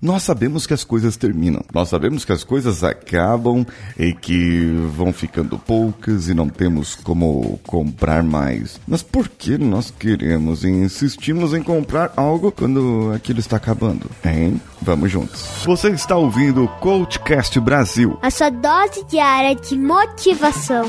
Nós sabemos que as coisas terminam, nós sabemos que as coisas acabam e que vão ficando poucas e não temos como comprar mais. Mas por que nós queremos e insistimos em comprar algo quando aquilo está acabando? Hein? Vamos juntos. Você está ouvindo o Coachcast Brasil. A sua dose diária de motivação.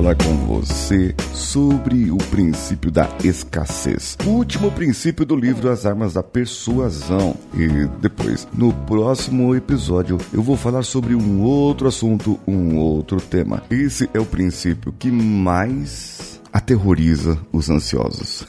Falar com você sobre o princípio da escassez. O último princípio do livro As Armas da Persuasão. E depois, no próximo episódio, eu vou falar sobre um outro assunto, um outro tema. Esse é o princípio que mais aterroriza os ansiosos.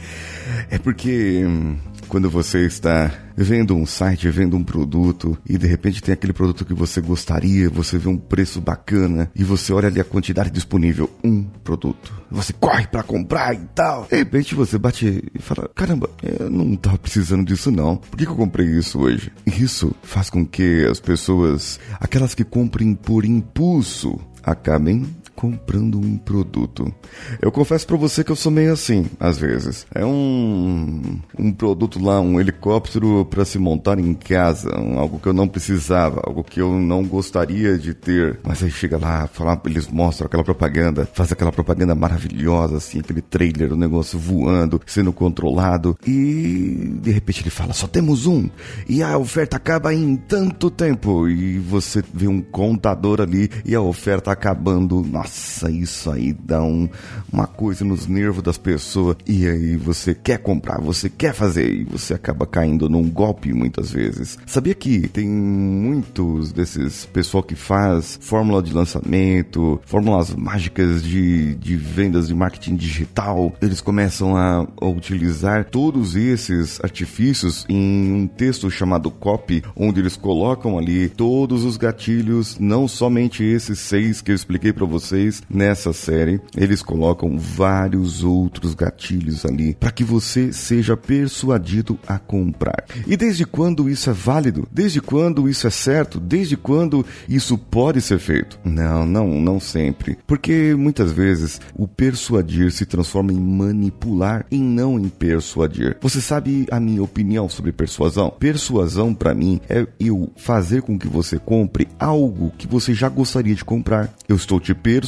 é porque hum, quando você está vendo um site, vendo um produto e de repente tem aquele produto que você gostaria, você vê um preço bacana e você olha ali a quantidade disponível, um produto. Você corre para comprar e tal. De repente você bate e fala: "Caramba, eu não tava precisando disso não. Por que, que eu comprei isso hoje?" Isso faz com que as pessoas, aquelas que comprem por impulso, acabem comprando um produto. Eu confesso para você que eu sou meio assim, às vezes. É um, um produto lá, um helicóptero para se montar em casa, um, algo que eu não precisava, algo que eu não gostaria de ter. Mas aí chega lá, fala, eles mostram aquela propaganda, faz aquela propaganda maravilhosa, assim, aquele trailer, o negócio voando, sendo controlado, e de repente ele fala, só temos um, e a oferta acaba em tanto tempo, e você vê um contador ali, e a oferta acabando. Nossa, isso aí dá um, uma coisa nos nervos das pessoas, e aí você quer comprar, você quer fazer, e você acaba caindo num golpe muitas vezes. Sabia que tem muitos desses pessoal que faz fórmula de lançamento, fórmulas mágicas de, de vendas de marketing digital, eles começam a, utilizar todos esses artifícios em um texto chamado copy, onde eles colocam ali todos os gatilhos, não somente esses seis que eu expliquei para vocês nessa série, eles colocam vários outros gatilhos ali para que você seja persuadido a comprar. E desde quando isso é válido? Desde quando isso é certo? Desde quando isso pode ser feito? Não, não, não sempre. Porque muitas vezes o persuadir se transforma em manipular e não em persuadir. Você sabe a minha opinião sobre persuasão? Persuasão para mim é eu fazer com que você compre algo que você já gostaria de comprar. Eu estou te persuadindo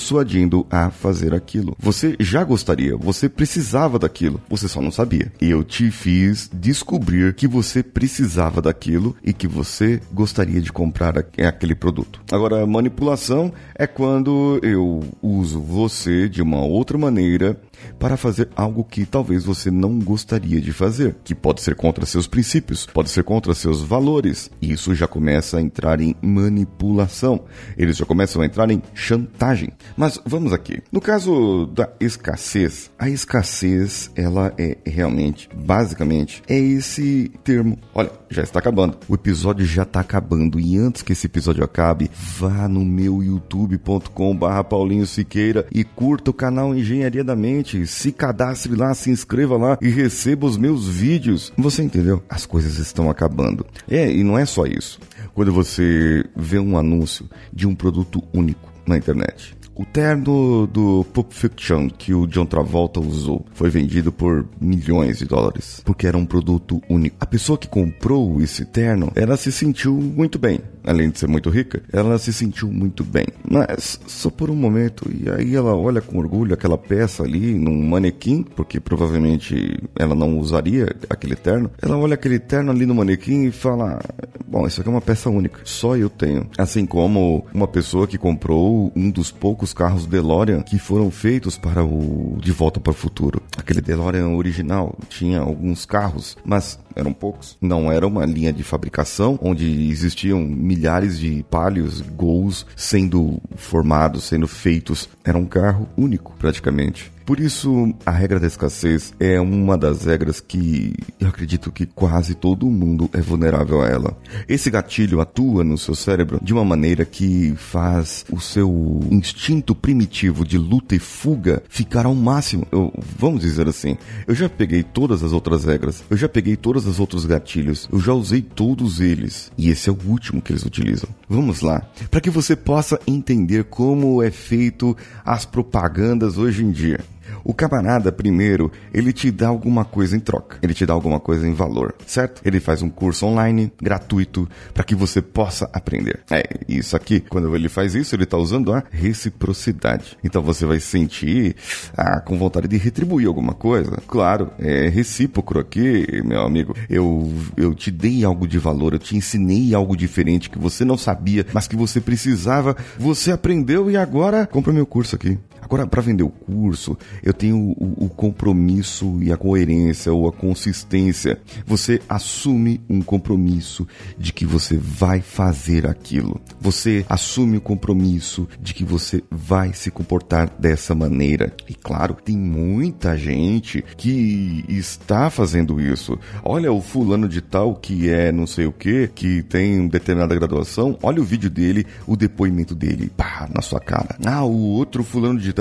a fazer aquilo. Você já gostaria, você precisava daquilo, você só não sabia. E eu te fiz descobrir que você precisava daquilo e que você gostaria de comprar aquele produto. Agora, manipulação é quando eu uso você de uma outra maneira para fazer algo que talvez você não gostaria de fazer, que pode ser contra seus princípios, pode ser contra seus valores. Isso já começa a entrar em manipulação. Eles já começam a entrar em chantagem. Mas vamos aqui. No caso da escassez, a escassez, ela é realmente, basicamente, é esse termo. Olha, já está acabando. O episódio já está acabando e antes que esse episódio acabe, vá no meu youtube.com/barra Paulinho Siqueira e curta o canal Engenharia da Mente. Se cadastre lá, se inscreva lá e receba os meus vídeos. Você entendeu? As coisas estão acabando. É, e não é só isso. Quando você vê um anúncio de um produto único na internet, o terno do Pulp Fiction que o John Travolta usou foi vendido por milhões de dólares, porque era um produto único. A pessoa que comprou esse terno, ela se sentiu muito bem. Além de ser muito rica, ela se sentiu muito bem. Mas só por um momento, e aí ela olha com orgulho aquela peça ali num manequim, porque provavelmente ela não usaria aquele terno. Ela olha aquele terno ali no manequim e fala: Bom, isso aqui é uma peça única, só eu tenho. Assim como uma pessoa que comprou um dos poucos carros DeLorean que foram feitos para o De Volta para o Futuro. Aquele DeLorean original tinha alguns carros, mas eram poucos. Não era uma linha de fabricação onde existiam milhares de palhos, gols sendo formados, sendo feitos. Era um carro único, praticamente. Por isso, a regra da escassez é uma das regras que eu acredito que quase todo mundo é vulnerável a ela. Esse gatilho atua no seu cérebro de uma maneira que faz o seu instinto primitivo de luta e fuga ficar ao máximo. Eu, vamos dizer assim, eu já peguei todas as outras regras, eu já peguei os outros gatilhos, eu já usei todos eles e esse é o último que eles utilizam. Vamos lá, para que você possa entender como é feito as propagandas hoje em dia. O camarada, primeiro, ele te dá alguma coisa em troca. Ele te dá alguma coisa em valor, certo? Ele faz um curso online, gratuito, para que você possa aprender. É, isso aqui, quando ele faz isso, ele está usando a reciprocidade. Então você vai sentir ah, com vontade de retribuir alguma coisa. Claro, é recíproco aqui, meu amigo. Eu, eu te dei algo de valor, eu te ensinei algo diferente que você não sabia, mas que você precisava. Você aprendeu e agora compra meu curso aqui. Agora, para vender o curso, eu tenho o, o, compromisso e a coerência ou a consistência. Você assume um compromisso de que você vai fazer aquilo. Você assume o compromisso de que você vai se comportar dessa maneira. E claro, tem muita gente que está fazendo isso. Olha o fulano de tal que é não sei o que, que tem determinada graduação. Olha o vídeo dele, o depoimento dele, pá, na sua cara. Ah, o outro fulano de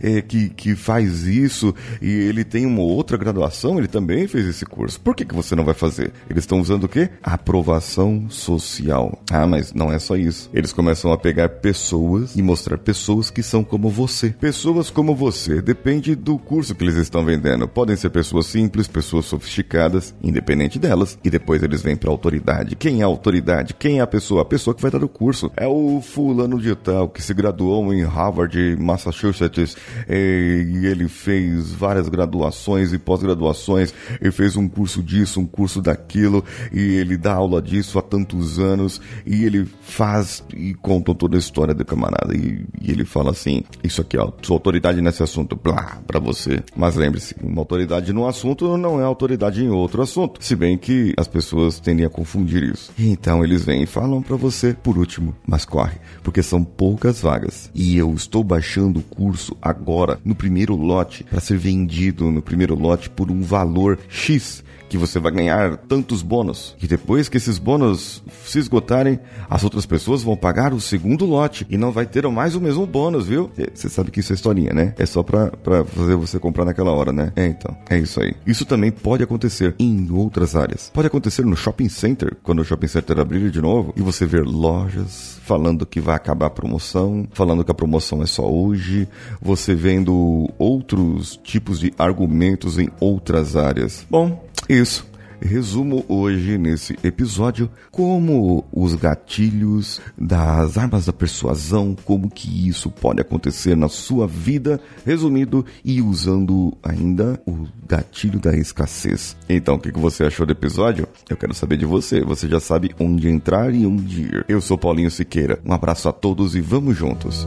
é, que, que faz isso e ele tem uma outra graduação, ele também fez esse curso. Por que, que você não vai fazer? Eles estão usando o quê? Aprovação social. Ah, mas não é só isso. Eles começam a pegar pessoas e mostrar pessoas que são como você. Pessoas como você, depende do curso que eles estão vendendo. Podem ser pessoas simples, pessoas sofisticadas, independente delas. E depois eles vêm para autoridade. Quem é a autoridade? Quem é a pessoa? A pessoa que vai dar o curso. É o fulano de tal que se graduou em Harvard, Massachusetts Massachusetts e ele fez várias graduações e pós-graduações, ele fez um curso disso, um curso daquilo e ele dá aula disso há tantos anos e ele faz e conta toda a história do camarada e, e ele fala assim, isso aqui ó, sua autoridade nesse assunto, blá, pra você. Mas lembre-se, uma autoridade no assunto não é autoridade em outro assunto, se bem que as pessoas tendem a confundir isso. Então eles vêm e falam para você, por último, mas corre, porque são poucas vagas e eu estou baixando o curso curso agora no primeiro lote para ser vendido no primeiro lote por um valor X que você vai ganhar tantos bônus. E depois que esses bônus se esgotarem, as outras pessoas vão pagar o segundo lote e não vai ter mais o mesmo bônus, viu? Você sabe que isso é historinha, né? É só pra fazer você comprar naquela hora, né? É, então. É isso aí. Isso também pode acontecer em outras áreas. Pode acontecer no shopping center, quando o shopping center abrir de novo e você ver lojas falando que vai acabar a promoção, falando que a promoção é só hoje, você vendo outros tipos de argumentos em outras áreas. Bom, isso. Resumo hoje nesse episódio como os gatilhos das armas da persuasão, como que isso pode acontecer na sua vida, resumido e usando ainda o gatilho da escassez. Então, o que, que você achou do episódio? Eu quero saber de você. Você já sabe onde entrar e onde ir. Eu sou Paulinho Siqueira. Um abraço a todos e vamos juntos.